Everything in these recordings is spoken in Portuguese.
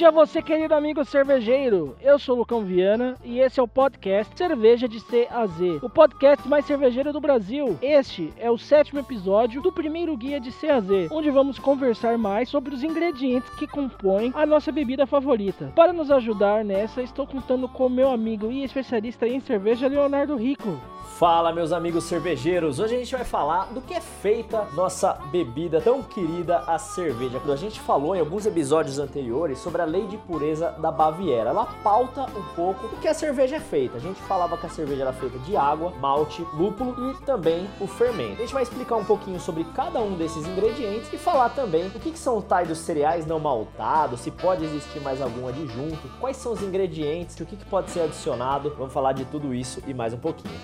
dia você, querido amigo cervejeiro. Eu sou o Lucão Viana e esse é o podcast Cerveja de C a Z, o podcast mais cervejeiro do Brasil. Este é o sétimo episódio do primeiro guia de C a Z, onde vamos conversar mais sobre os ingredientes que compõem a nossa bebida favorita. Para nos ajudar nessa, estou contando com meu amigo e especialista em cerveja, Leonardo Rico. Fala, meus amigos cervejeiros! Hoje a gente vai falar do que é feita nossa bebida tão querida, a cerveja. A gente falou em alguns episódios anteriores sobre a lei de pureza da Baviera. Ela pauta um pouco do que a cerveja é feita. A gente falava que a cerveja era feita de água, malte, lúpulo e também o fermento. A gente vai explicar um pouquinho sobre cada um desses ingredientes e falar também o que, são tais dos cereais não maltados, se pode existir mais algum adjunto, quais são os ingredientes, o que pode ser adicionado. Vamos falar de tudo isso e mais um pouquinho.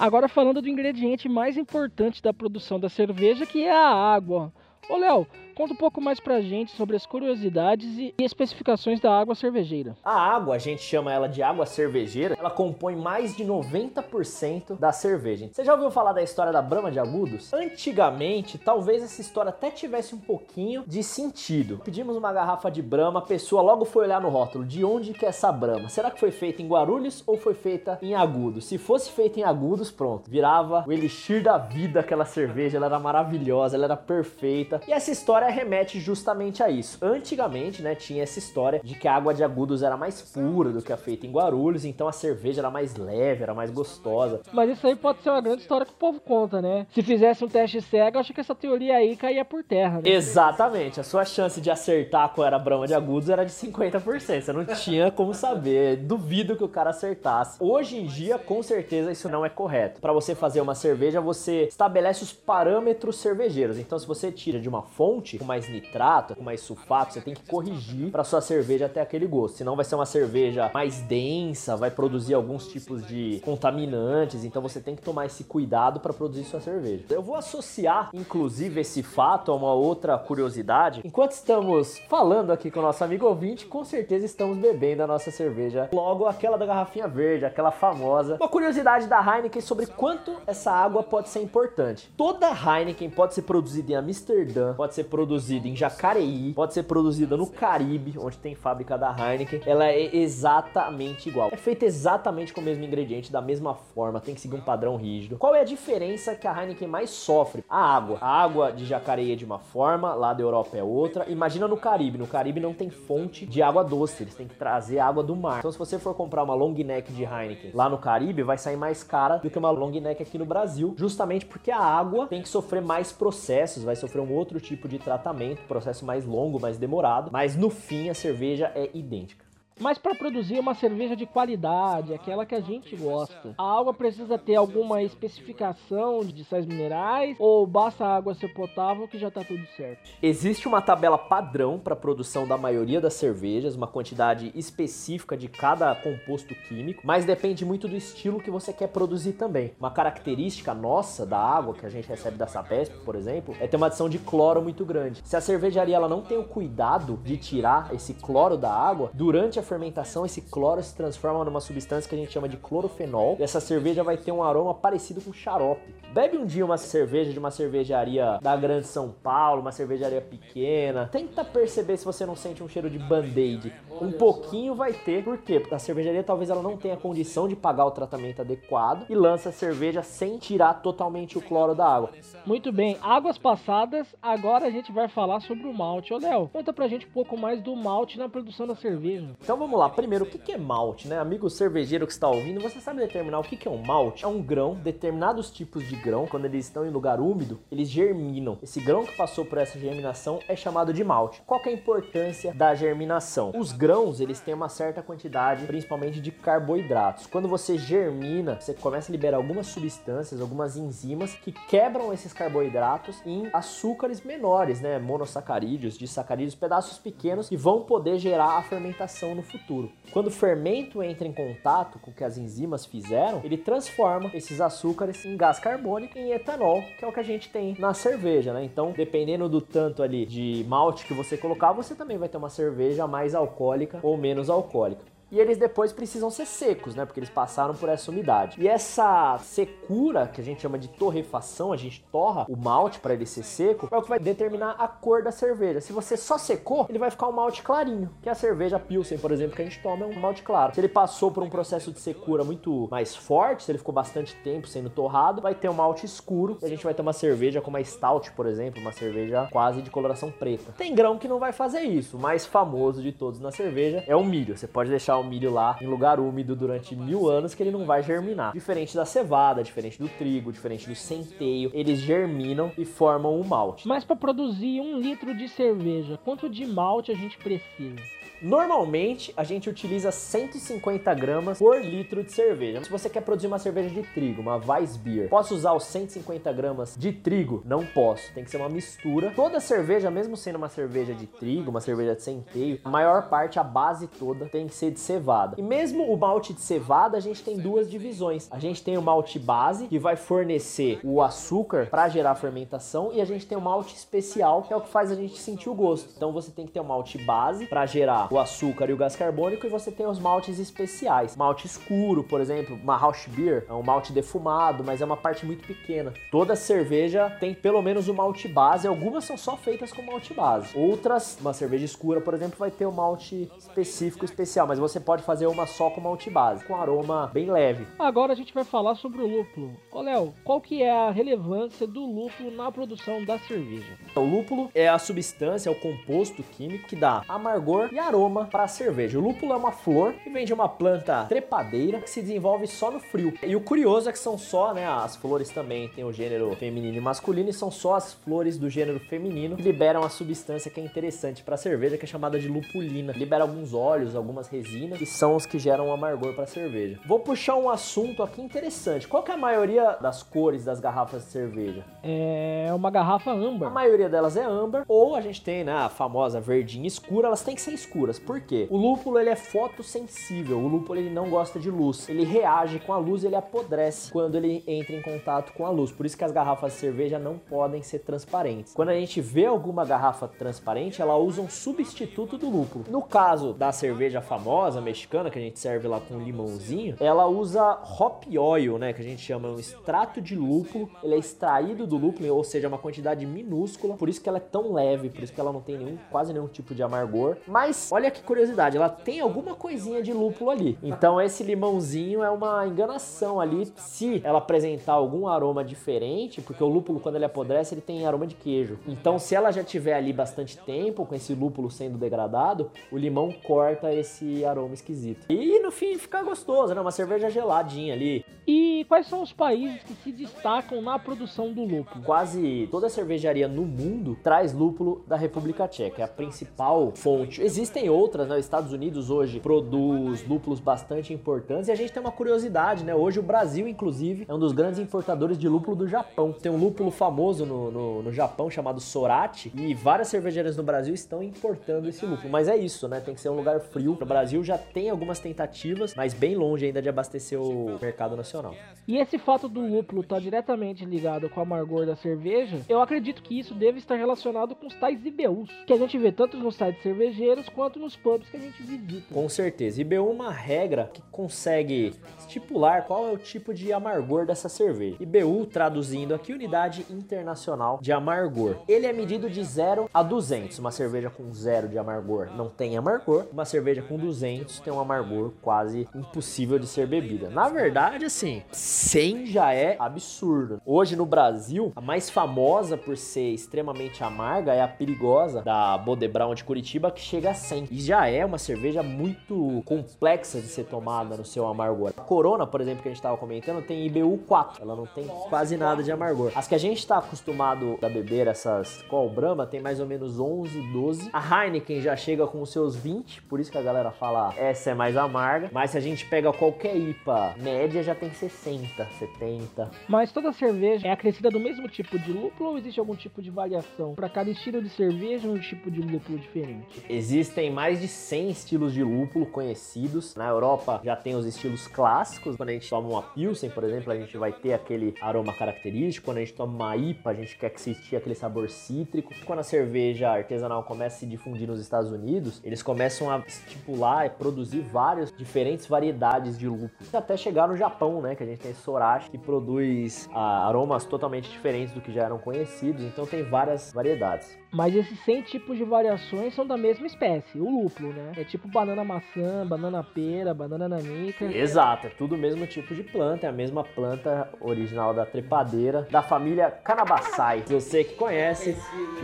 Agora falando do ingrediente mais importante da produção da cerveja, que é a água. Ô Léo, Conta um pouco mais pra gente sobre as curiosidades e especificações da água cervejeira. A água, a gente chama ela de água cervejeira, ela compõe mais de 90% da cerveja. Você já ouviu falar da história da Brama de Agudos? Antigamente, talvez essa história até tivesse um pouquinho de sentido. Pedimos uma garrafa de Brama, a pessoa logo foi olhar no rótulo, de onde que é essa Brama? Será que foi feita em Guarulhos ou foi feita em Agudos? Se fosse feita em Agudos, pronto, virava o elixir da vida aquela cerveja, ela era maravilhosa, ela era perfeita. E essa história remete justamente a isso. Antigamente, né, tinha essa história de que a água de Agudos era mais pura do que a feita em Guarulhos, então a cerveja era mais leve, era mais gostosa. Mas isso aí pode ser uma grande história que o povo conta, né? Se fizesse um teste cego, acho que essa teoria aí caía por terra, né? Exatamente. A sua chance de acertar qual era a brama de Agudos era de 50%. Você não tinha como saber. Duvido que o cara acertasse. Hoje em dia, com certeza, isso não é correto. Para você fazer uma cerveja, você estabelece os parâmetros cervejeiros. Então, se você tira de uma fonte, com mais nitrato, com mais sulfato, você tem que corrigir para sua cerveja até aquele gosto. Senão vai ser uma cerveja mais densa, vai produzir alguns tipos de contaminantes, então você tem que tomar esse cuidado para produzir sua cerveja. Eu vou associar, inclusive, esse fato a uma outra curiosidade. Enquanto estamos falando aqui com o nosso amigo ouvinte, com certeza estamos bebendo a nossa cerveja, logo aquela da garrafinha verde, aquela famosa. Uma curiosidade da Heineken sobre quanto essa água pode ser importante. Toda Heineken pode ser produzida em Amsterdã, pode ser produzida produzida em Jacareí, pode ser produzida no Caribe, onde tem fábrica da Heineken. Ela é exatamente igual. É feita exatamente com o mesmo ingrediente, da mesma forma, tem que seguir um padrão rígido. Qual é a diferença que a Heineken mais sofre? A água. A água de Jacareí é de uma forma, lá da Europa é outra. Imagina no Caribe. No Caribe não tem fonte de água doce, eles têm que trazer água do mar. Então se você for comprar uma long neck de Heineken lá no Caribe, vai sair mais cara do que uma long neck aqui no Brasil, justamente porque a água tem que sofrer mais processos, vai sofrer um outro tipo de tratamento processo mais longo, mais demorado, mas no fim a cerveja é idêntica. Mas para produzir uma cerveja de qualidade, aquela que a gente gosta, a água precisa ter alguma especificação de sais minerais ou basta a água ser potável que já está tudo certo? Existe uma tabela padrão para a produção da maioria das cervejas, uma quantidade específica de cada composto químico, mas depende muito do estilo que você quer produzir também. Uma característica nossa da água que a gente recebe da Sapesp, por exemplo, é ter uma adição de cloro muito grande. Se a cervejaria ela não tem o cuidado de tirar esse cloro da água, durante a fermentação, esse cloro se transforma numa substância que a gente chama de clorofenol. E essa cerveja vai ter um aroma parecido com xarope. Bebe um dia uma cerveja de uma cervejaria da Grande São Paulo, uma cervejaria pequena. Tenta perceber se você não sente um cheiro de band-aid. Um pouquinho vai ter, por quê? Porque a cervejaria talvez ela não tenha condição de pagar o tratamento adequado e lança a cerveja sem tirar totalmente o cloro da água. Muito bem, águas passadas, agora a gente vai falar sobre o malte. Ô Léo, conta pra gente um pouco mais do malte na produção da cerveja. Então vamos lá, primeiro, o que é malte, né? Amigo cervejeiro que está ouvindo, você sabe determinar o que é um malte? É um grão, determinados tipos de grão, quando eles estão em lugar úmido, eles germinam. Esse grão que passou por essa germinação é chamado de malte. Qual é a importância da germinação? Os grãos, eles têm uma certa quantidade, principalmente de carboidratos. Quando você germina, você começa a liberar algumas substâncias, algumas enzimas que quebram esses carboidratos em açúcares menores, né? Monossacarídeos, disacarídeos, pedaços pequenos que vão poder gerar a fermentação no futuro. Quando o fermento entra em contato com o que as enzimas fizeram, ele transforma esses açúcares em gás carbônico carbônica em etanol, que é o que a gente tem na cerveja, né? Então, dependendo do tanto ali de malte que você colocar, você também vai ter uma cerveja mais alcoólica ou menos alcoólica. E eles depois precisam ser secos, né? Porque eles passaram por essa umidade. E essa secura, que a gente chama de torrefação, a gente torra o malte para ele ser seco, é o que vai determinar a cor da cerveja. Se você só secou, ele vai ficar um malte clarinho, que é a cerveja Pilsen, por exemplo, que a gente toma é um malte claro. Se ele passou por um processo de secura muito mais forte, se ele ficou bastante tempo sendo torrado, vai ter um malte escuro e a gente vai ter uma cerveja como a Stout, por exemplo, uma cerveja quase de coloração preta. Tem grão que não vai fazer isso, o mais famoso de todos na cerveja é o milho. Você pode deixar o milho lá em lugar úmido durante mil anos que ele não vai germinar. Diferente da cevada, diferente do trigo, diferente do centeio, eles germinam e formam o malte. Mas para produzir um litro de cerveja, quanto de malte a gente precisa? Normalmente a gente utiliza 150 gramas por litro de cerveja. Se você quer produzir uma cerveja de trigo, uma Weissbier, posso usar os 150 gramas de trigo? Não posso, tem que ser uma mistura. Toda cerveja, mesmo sendo uma cerveja de trigo, uma cerveja de centeio, a maior parte, a base toda, tem que ser de cevada. E mesmo o malte de cevada, a gente tem duas divisões. A gente tem o malte base, que vai fornecer o açúcar para gerar fermentação, e a gente tem o malte especial, que é o que faz a gente sentir o gosto. Então você tem que ter o malte base para gerar o açúcar e o gás carbônico, e você tem os maltes especiais. Malte escuro, por exemplo, uma Rausch Beer, é um malte defumado, mas é uma parte muito pequena. Toda cerveja tem pelo menos o malte base, algumas são só feitas com malte base. Outras, uma cerveja escura, por exemplo, vai ter o malte específico especial, mas você pode fazer uma só com malte base, com aroma bem leve. Agora a gente vai falar sobre o lúpulo. Ô Léo, qual que é a relevância do lúpulo na produção da cerveja? O lúpulo é a substância, é o composto químico que dá amargor e aroma aroma para a cerveja. O lúpulo é uma flor que vem de uma planta trepadeira que se desenvolve só no frio. E o curioso é que são só, né, as flores também tem o gênero feminino e masculino e são só as flores do gênero feminino que liberam a substância que é interessante para a cerveja, que é chamada de lupulina. Libera alguns óleos, algumas resinas, que são os que geram o amargor para a cerveja. Vou puxar um assunto aqui interessante. Qual que é a maioria das cores das garrafas de cerveja? É uma garrafa âmbar. A maioria delas é âmbar, ou a gente tem, né, a famosa verdinha escura, elas têm que ser escuras escuras. Por quê? O lúpulo ele é fotossensível. O lúpulo ele não gosta de luz. Ele reage com a luz, ele apodrece quando ele entra em contato com a luz. Por isso que as garrafas de cerveja não podem ser transparentes. Quando a gente vê alguma garrafa transparente, ela usa um substituto do lúpulo. No caso da cerveja famosa mexicana que a gente serve lá com limãozinho, ela usa hop oil, né, que a gente chama um extrato de lúpulo. Ele é extraído do lúpulo, ou seja, uma quantidade minúscula. Por isso que ela é tão leve, por isso que ela não tem nenhum, quase nenhum tipo de amargor. Mas olha que curiosidade, ela tem alguma coisinha de lúpulo ali. Então esse limãozinho é uma enganação ali. Se ela apresentar algum aroma diferente, porque o lúpulo quando ele apodrece ele tem aroma de queijo. Então se ela já tiver ali bastante tempo com esse lúpulo sendo degradado, o limão corta esse aroma esquisito. E no fim fica gostoso, né? Uma cerveja geladinha ali. E quais são os países que se destacam na produção do lúpulo? Quase toda cervejaria no mundo traz lúpulo da República Tcheca, é a principal fonte. Existem outras, né? Os Estados Unidos hoje produz lúpulos bastante importantes e a gente tem uma curiosidade, né? Hoje o Brasil, inclusive, é um dos grandes importadores de lúpulo do Japão. Tem um lúpulo famoso no, no, no Japão chamado Sorate e várias cervejarias no Brasil estão importando esse lúpulo. Mas é isso, né? Tem que ser um lugar frio. O Brasil já tem algumas tentativas, mas bem longe ainda de abastecer o mercado nacional. E esse fato do lúpulo estar tá diretamente ligado com o amargor da cerveja, eu acredito que isso deve estar relacionado com os tais IBUs, que a gente vê tanto nos sites cervejeiros quanto nos pubs que a gente visita. Com certeza. IBU é uma regra que consegue estipular qual é o tipo de amargor dessa cerveja. IBU, traduzindo aqui, Unidade Internacional de Amargor. Ele é medido de 0 a 200. Uma cerveja com 0 de amargor não tem amargor. Uma cerveja com 200 tem um amargor quase impossível de ser bebida. Na verdade, assim, 100 já é absurdo. Hoje no Brasil, a mais famosa por ser extremamente amarga é a perigosa da Bodebrown de Curitiba, que chega a 100. E já é uma cerveja muito complexa de ser tomada no seu amargor. A Corona, por exemplo, que a gente estava comentando, tem IBU 4. Ela não tem quase nada de amargor. As que a gente está acostumado a beber, essas Col Brahma, tem mais ou menos 11, 12. A Heineken já chega com os seus 20, por isso que a galera fala essa é mais amarga. Mas se a gente pega qualquer IPA média, já tem 60, 70. Mas toda cerveja é acrescida do mesmo tipo de lúpulo ou existe algum tipo de variação? Para cada estilo de cerveja, um tipo de lúpulo diferente? Existem tem mais de 100 estilos de lúpulo conhecidos. Na Europa já tem os estilos clássicos. Quando a gente toma uma Pilsen, por exemplo, a gente vai ter aquele aroma característico. Quando a gente toma uma IPA, a gente quer que existia aquele sabor cítrico. Quando a cerveja artesanal começa a se difundir nos Estados Unidos, eles começam a estipular e produzir várias diferentes variedades de lúpulo. Até chegar no Japão, né, que a gente tem Sorachi, que produz ah, aromas totalmente diferentes do que já eram conhecidos. Então tem várias variedades. Mas esses 100 tipos de variações são da mesma espécie, o lúpulo, né? É tipo banana maçã, banana pera, banana nanica. Exato, é tudo o mesmo tipo de planta, é a mesma planta original da trepadeira, da família Canabassai. Você que conhece,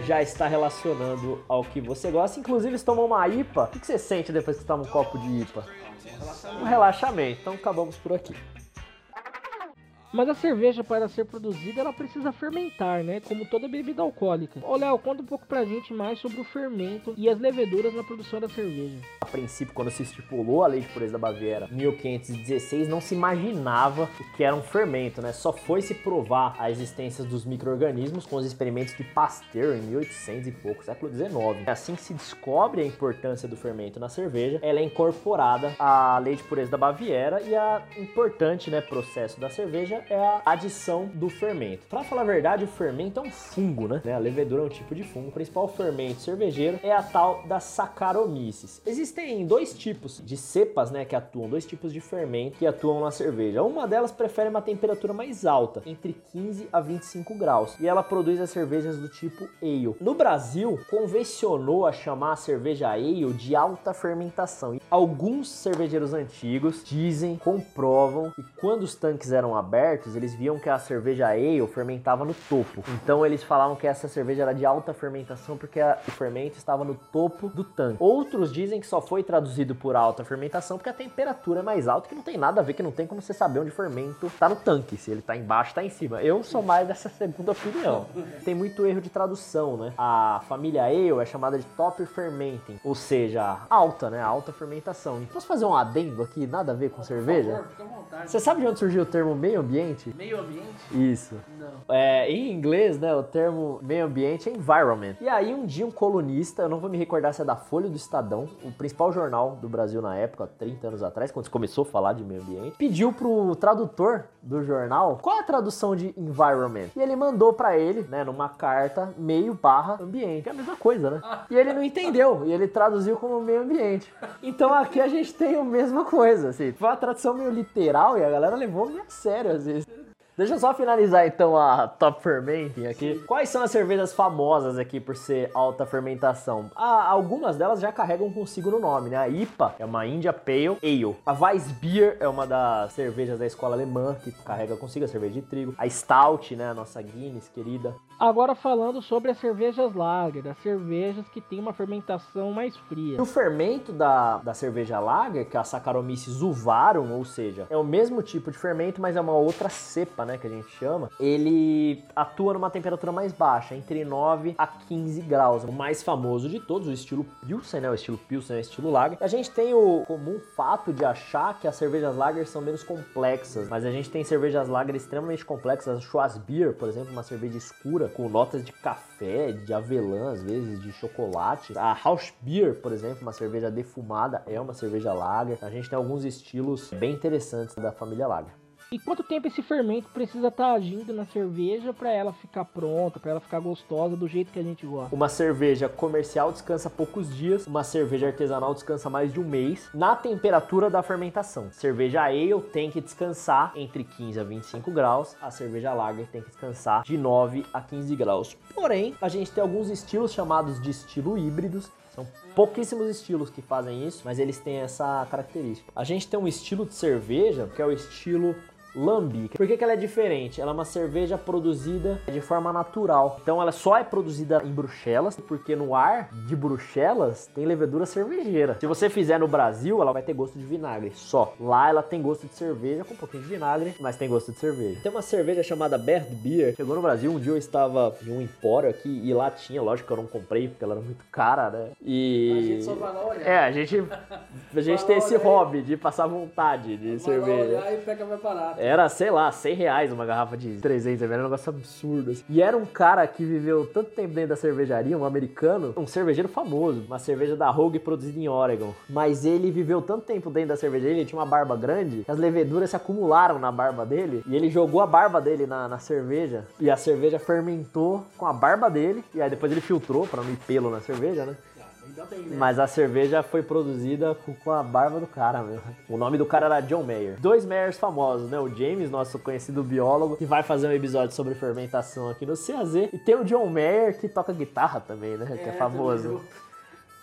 já está relacionando ao que você gosta. Inclusive, você tomou uma IPA. O que você sente depois que toma um copo de IPA? Um relaxamento. Então, acabamos por aqui. Mas a cerveja, para ser produzida, ela precisa fermentar, né? Como toda bebida alcoólica. Ô, Léo, conta um pouco pra gente mais sobre o fermento e as leveduras na produção da cerveja. A princípio, quando se estipulou a lei de pureza da Baviera, em 1516, não se imaginava o que era um fermento, né? Só foi se provar a existência dos micro-organismos com os experimentos de Pasteur em 1800 e pouco, século 19. Assim que se descobre a importância do fermento na cerveja, ela é incorporada à lei de pureza da Baviera e a importante, né, processo da cerveja é a adição do fermento. Para falar a verdade, o fermento é um fungo, né? A levedura é um tipo de fungo. O principal fermento cervejeiro é a tal da Saccharomyces. Existem dois tipos de cepas, né, que atuam, dois tipos de fermento que atuam na cerveja. Uma delas prefere uma temperatura mais alta, entre 15 a 25 graus, e ela produz as cervejas do tipo ale. No Brasil, convencionou a chamar a cerveja ale de alta fermentação. E alguns cervejeiros antigos dizem, comprovam que quando os tanques eram abertos, eles viam que a cerveja ale fermentava no topo. Então eles falavam que essa cerveja era de alta fermentação porque a, o fermento estava no topo do tanque. Outros dizem que só foi traduzido por alta fermentação porque a temperatura é mais alta, que não tem nada a ver, que não tem como você saber onde o fermento está no tanque, se ele está embaixo, está em cima. Eu sou mais dessa segunda opinião. Tem muito erro de tradução, né? A família ale é chamada de top fermenting, ou seja, alta, né? Alta fermentação. Posso fazer um adendo aqui, nada a ver com cerveja? Por favor, fica à vontade. Você sabe de onde surgiu o termo meio ambiente? Meio ambiente? Isso. Não. É, em inglês, né, o termo meio ambiente é environment. E aí um dia um colunista, eu não vou me recordar se é da Folha do Estadão, o principal jornal do Brasil na época, 30 anos atrás, quando se começou a falar de meio ambiente, pediu pro tradutor do jornal qual a tradução de environment. E ele mandou pra ele, né, numa carta, meio barra ambiente. É a mesma coisa, né? E ele não entendeu, e ele traduziu como meio ambiente. Então aqui a gente tem a mesma coisa, assim. Foi uma tradução meio literal e a galera levou meio a sério às vezes. Deixa eu só finalizar então a Top Fermenting aqui. Quais são as cervejas famosas aqui por ser alta fermentação? Ah, algumas delas já carregam consigo no nome, né? A IPA é uma India Pale Ale. A Weissbier é uma das cervejas da escola alemã que carrega consigo a cerveja de trigo. A Stout, né? A nossa Guinness querida. Agora falando sobre as cervejas lager, as cervejas que têm uma fermentação mais fria. O fermento da, da cerveja lager, que é a Saccharomyces uvarum, ou seja, é o mesmo tipo de fermento, mas é uma outra cepa, né, que a gente chama. Ele atua numa temperatura mais baixa, entre 9 a 15 graus. O mais famoso de todos, o estilo Pilsen, né, o estilo Pilsen é o estilo lager. A gente tem o comum fato de achar que as cervejas lager são menos complexas, mas a gente tem cervejas lager extremamente complexas. A Schwarzbier, por exemplo, uma cerveja escura com notas de café, de avelã, às vezes, de chocolate. A House por exemplo, uma cerveja defumada, é uma cerveja lager. A gente tem alguns estilos bem interessantes da família lager. E quanto tempo esse fermento precisa estar agindo na cerveja para ela ficar pronta, para ela ficar gostosa do jeito que a gente gosta? Uma cerveja comercial descansa poucos dias, uma cerveja artesanal descansa mais de um mês na temperatura da fermentação. Cerveja ale tem que descansar entre 15 a 25 graus, a cerveja lager tem que descansar de 9 a 15 graus. Porém, a gente tem alguns estilos chamados de estilo híbridos, são pouquíssimos estilos que fazem isso, mas eles têm essa característica. A gente tem um estilo de cerveja que é o estilo lambic. Por que, que ela é diferente? Ela é uma cerveja produzida de forma natural. Então ela só é produzida em Bruxelas, porque no ar de Bruxelas tem levedura cervejeira. Se você fizer no Brasil, ela vai ter gosto de vinagre, só. Lá ela tem gosto de cerveja com um pouquinho de vinagre, mas tem gosto de cerveja. Tem uma cerveja chamada Bad Beer, chegou no Brasil, um dia eu estava em um empório aqui e lá tinha, lógico que eu não comprei porque ela era muito cara, né? E A gente só vai lá olhar. É, a gente a gente Vai tem esse hobby de passar vontade de Vai lá cerveja. olhar e pega mais barato. Era, sei lá, 100 reais uma garrafa de 300 ml, era um negócio absurdo. Assim. E era um cara que viveu tanto tempo dentro da cervejaria, um americano, um cervejeiro famoso, uma cerveja da Rogue produzida em Oregon. Mas ele viveu tanto tempo dentro da cervejaria, ele tinha uma barba grande, as leveduras se acumularam na barba dele, e ele jogou a barba dele na, na cerveja, e a cerveja fermentou com a barba dele, e aí depois ele filtrou para não ir pelo na cerveja, né? Bem, né? Mas a cerveja foi produzida com a barba do cara mesmo. O nome do cara era John Mayer. Dois Mayers famosos, né? O James, nosso conhecido biólogo, que vai fazer um episódio sobre fermentação aqui no CAZ. E tem o John Mayer, que toca guitarra também, né? É, que é famoso.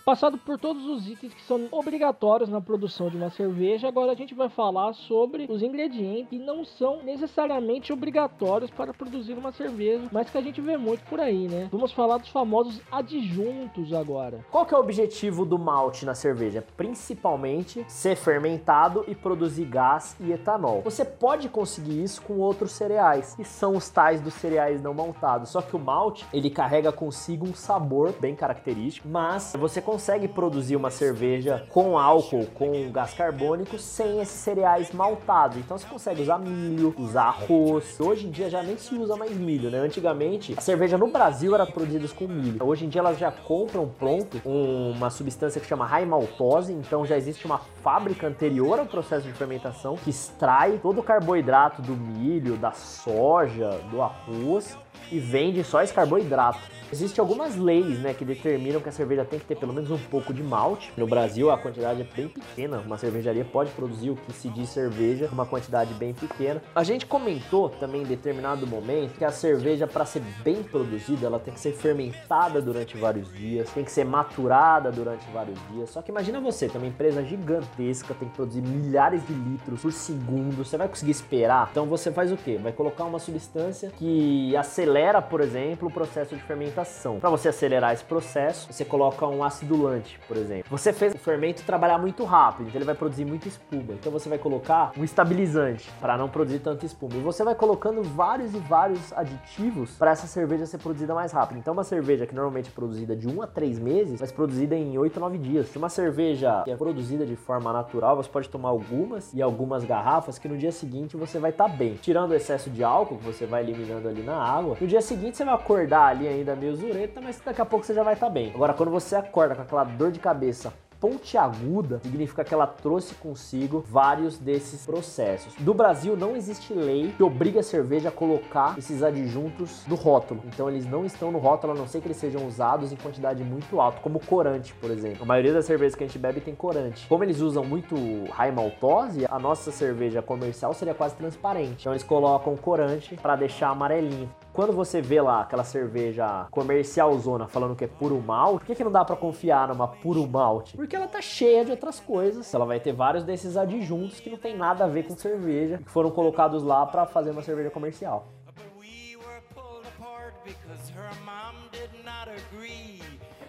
Passado por todos os itens que são obrigatórios na produção de uma cerveja, agora a gente vai falar sobre os ingredientes que não são necessariamente obrigatórios para produzir uma cerveja, mas que a gente vê muito por aí, né? Vamos falar dos famosos adjuntos agora. Qual que é o objetivo do malte na cerveja? Principalmente ser fermentado e produzir gás e etanol. Você pode conseguir isso com outros cereais, que são os tais dos cereais não maltados. Só que o malte, ele carrega consigo um sabor bem característico, mas você consegue consegue produzir uma cerveja com álcool, com gás carbônico, sem esses cereais maltados. Então você consegue usar milho, usar arroz. Hoje em dia já nem se usa mais milho, né? Antigamente a cerveja no Brasil era produzida com milho. Hoje em dia elas já compram pronto uma substância que chama raimaltose, então já existe uma fábrica anterior ao processo de fermentação que extrai todo o carboidrato do milho, da soja, do arroz e vende só esse carboidrato. Existem algumas leis, né, que determinam que a cerveja tem que ter pelo menos um pouco de malte. No Brasil a quantidade é bem pequena, uma cervejaria pode produzir o que se diz cerveja, uma quantidade bem pequena. A gente comentou também em determinado momento que a cerveja para ser bem produzida, ela tem que ser fermentada durante vários dias, tem que ser maturada durante vários dias. Só que imagina você, tem uma empresa gigantesca, tem que produzir milhares de litros por segundo, você vai conseguir esperar? Então você faz o quê? Vai colocar uma substância que acelera, por exemplo, o processo de fermentação fermentação. Para você acelerar esse processo, você coloca um acidulante, por exemplo. Você fez o fermento trabalhar muito rápido, então ele vai produzir muita espuma. Então você vai colocar um estabilizante para não produzir tanta espuma. E você vai colocando vários e vários aditivos para essa cerveja ser produzida mais rápido. Então uma cerveja que normalmente é produzida de 1 a 3 meses, vai ser produzida em 8 a 9 dias. Se uma cerveja que é produzida de forma natural, você pode tomar algumas e algumas garrafas que no dia seguinte você vai estar tá bem. Tirando o excesso de álcool que você vai eliminando ali na água, no dia seguinte você vai acordar ali ainda meio zureta, mas daqui a pouco você já vai estar tá bem. Agora, quando você acorda com aquela dor de cabeça pontiaguda significa que ela trouxe consigo vários desses processos. Do Brasil não existe lei que obriga a cerveja a colocar esses adjuntos no rótulo. Então eles não estão no rótulo a não ser que eles sejam usados em quantidade muito alta, como corante, por exemplo. A maioria das cervejas que a gente bebe tem corante. Como eles usam muito high maltose, a nossa cerveja comercial seria quase transparente. Então eles colocam corante para deixar amarelinho. Quando você vê lá aquela cerveja comercial zona falando que é puro malte, por que, que não dá para confiar numa puro malte? Porque ela tá cheia de outras coisas. Ela vai ter vários desses adjuntos que não tem nada a ver com cerveja, que foram colocados lá para fazer uma cerveja comercial.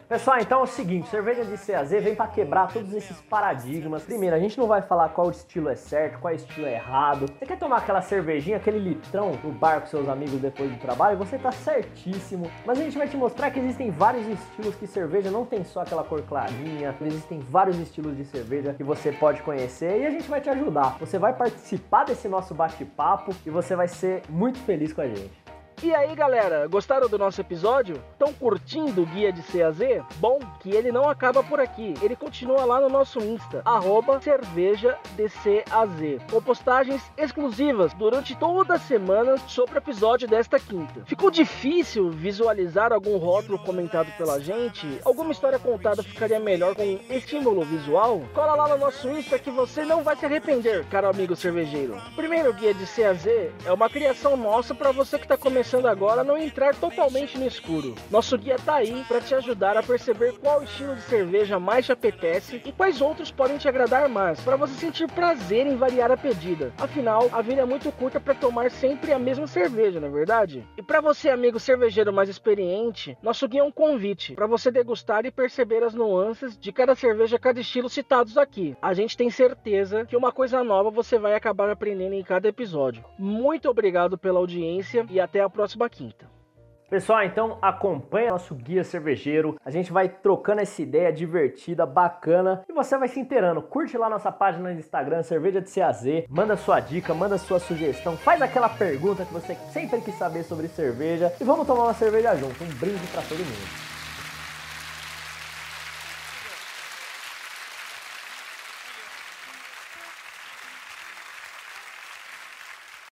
Pessoal, então é o seguinte, cerveja de CAZ vem para quebrar todos esses paradigmas. Primeiro, a gente não vai falar qual estilo é certo, qual estilo é errado. Você quer tomar aquela cervejinha, aquele litrão no bar com seus amigos depois do trabalho? Você tá certíssimo. Mas a gente vai te mostrar que existem vários estilos que cerveja não tem só aquela cor clarinha. Existem vários estilos de cerveja que você pode conhecer e a gente vai te ajudar. Você vai participar desse nosso bate-papo e você vai ser muito feliz com a gente. E aí galera, gostaram do nosso episódio? Estão curtindo o guia de CAZ? Bom, que ele não acaba por aqui, ele continua lá no nosso Insta, arroba cervejadcaz, com postagens exclusivas durante toda a semana sobre o episódio desta quinta. Ficou difícil visualizar algum rótulo comentado pela gente? Alguma história contada ficaria melhor com estímulo visual? Cola lá no nosso Insta que você não vai se arrepender, caro amigo cervejeiro. O primeiro guia de CAZ é uma criação nossa para você que está começando começando agora não entrar totalmente no escuro. Nosso guia tá aí para te ajudar a perceber qual estilo de cerveja mais te apetece e quais outros podem te agradar mais, para você sentir prazer em variar a pedida. Afinal, a vida é muito curta para tomar sempre a mesma cerveja, não é verdade? E para você, amigo cervejeiro mais experiente, nosso guia é um convite para você degustar e perceber as nuances de cada cerveja, cada estilo citados aqui. A gente tem certeza que uma coisa nova você vai acabar aprendendo em cada episódio. Muito obrigado pela audiência e até a próxima quinta. Pessoal, então acompanha nosso guia cervejeiro. A gente vai trocando essa ideia divertida, bacana e você vai se inteirando. Curte lá nossa página no Instagram, Cerveja de CAZ. Manda sua dica, manda sua sugestão, faz aquela pergunta que você sempre quis saber sobre cerveja e vamos tomar uma cerveja junto. Um brinde para todo mundo.